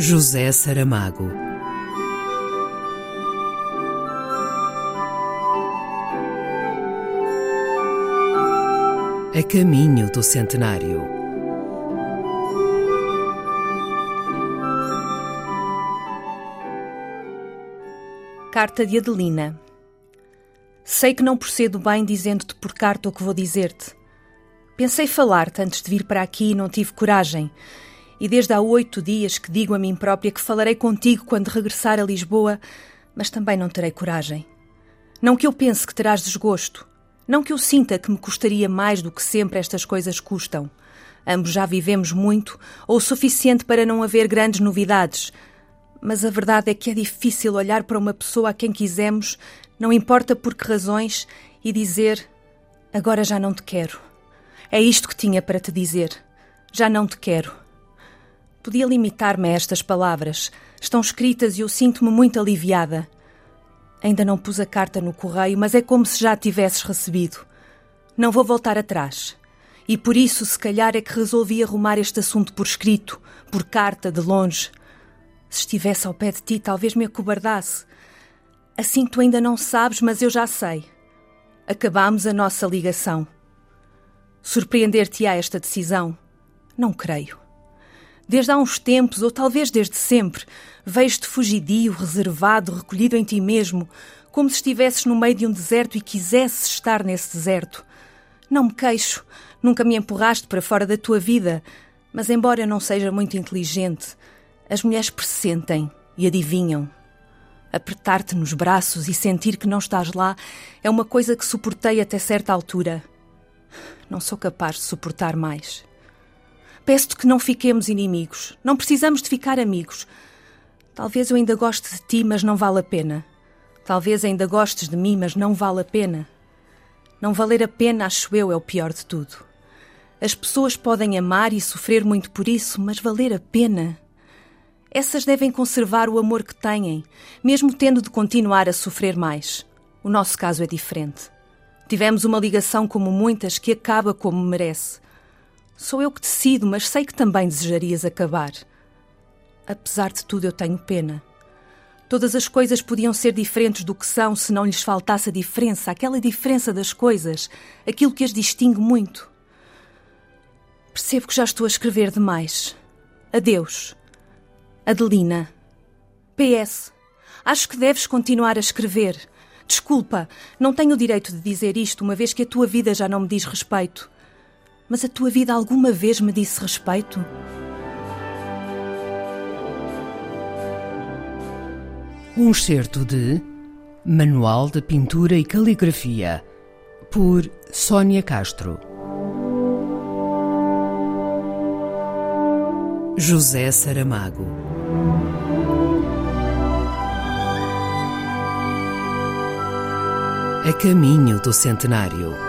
José Saramago. A caminho do centenário. Carta de Adelina. Sei que não procedo bem dizendo-te por carta o que vou dizer-te. Pensei falar-te antes de vir para aqui e não tive coragem. E desde há oito dias que digo a mim própria que falarei contigo quando regressar a Lisboa, mas também não terei coragem. Não que eu pense que terás desgosto, não que eu sinta que me custaria mais do que sempre estas coisas custam. Ambos já vivemos muito, ou o suficiente para não haver grandes novidades. Mas a verdade é que é difícil olhar para uma pessoa a quem quisemos, não importa por que razões, e dizer: Agora já não te quero. É isto que tinha para te dizer. Já não te quero. Podia limitar-me a estas palavras. Estão escritas e eu sinto-me muito aliviada. Ainda não pus a carta no correio, mas é como se já a tivesses recebido. Não vou voltar atrás. E por isso, se calhar, é que resolvi arrumar este assunto por escrito, por carta, de longe. Se estivesse ao pé de ti, talvez me acobardasse. Assim tu ainda não sabes, mas eu já sei. Acabámos a nossa ligação. Surpreender-te-á esta decisão? Não creio. Desde há uns tempos, ou talvez desde sempre, vejo-te fugidio, reservado, recolhido em ti mesmo, como se estivesses no meio de um deserto e quisesses estar nesse deserto. Não me queixo, nunca me empurraste para fora da tua vida, mas embora eu não seja muito inteligente, as mulheres pressentem e adivinham. Apertar-te nos braços e sentir que não estás lá é uma coisa que suportei até certa altura. Não sou capaz de suportar mais. Peço-te que não fiquemos inimigos. Não precisamos de ficar amigos. Talvez eu ainda goste de ti, mas não vale a pena. Talvez ainda gostes de mim, mas não vale a pena. Não valer a pena, acho eu, é o pior de tudo. As pessoas podem amar e sofrer muito por isso, mas valer a pena. Essas devem conservar o amor que têm, mesmo tendo de continuar a sofrer mais. O nosso caso é diferente. Tivemos uma ligação como muitas que acaba como merece. Sou eu que decido, mas sei que também desejarias acabar. Apesar de tudo, eu tenho pena. Todas as coisas podiam ser diferentes do que são se não lhes faltasse a diferença, aquela diferença das coisas, aquilo que as distingue muito. Percebo que já estou a escrever demais. Adeus. Adelina. PS. Acho que deves continuar a escrever. Desculpa, não tenho o direito de dizer isto, uma vez que a tua vida já não me diz respeito. Mas a tua vida alguma vez me disse respeito? Um excerto de Manual de Pintura e Caligrafia, por Sônia Castro. José Saramago. A caminho do centenário.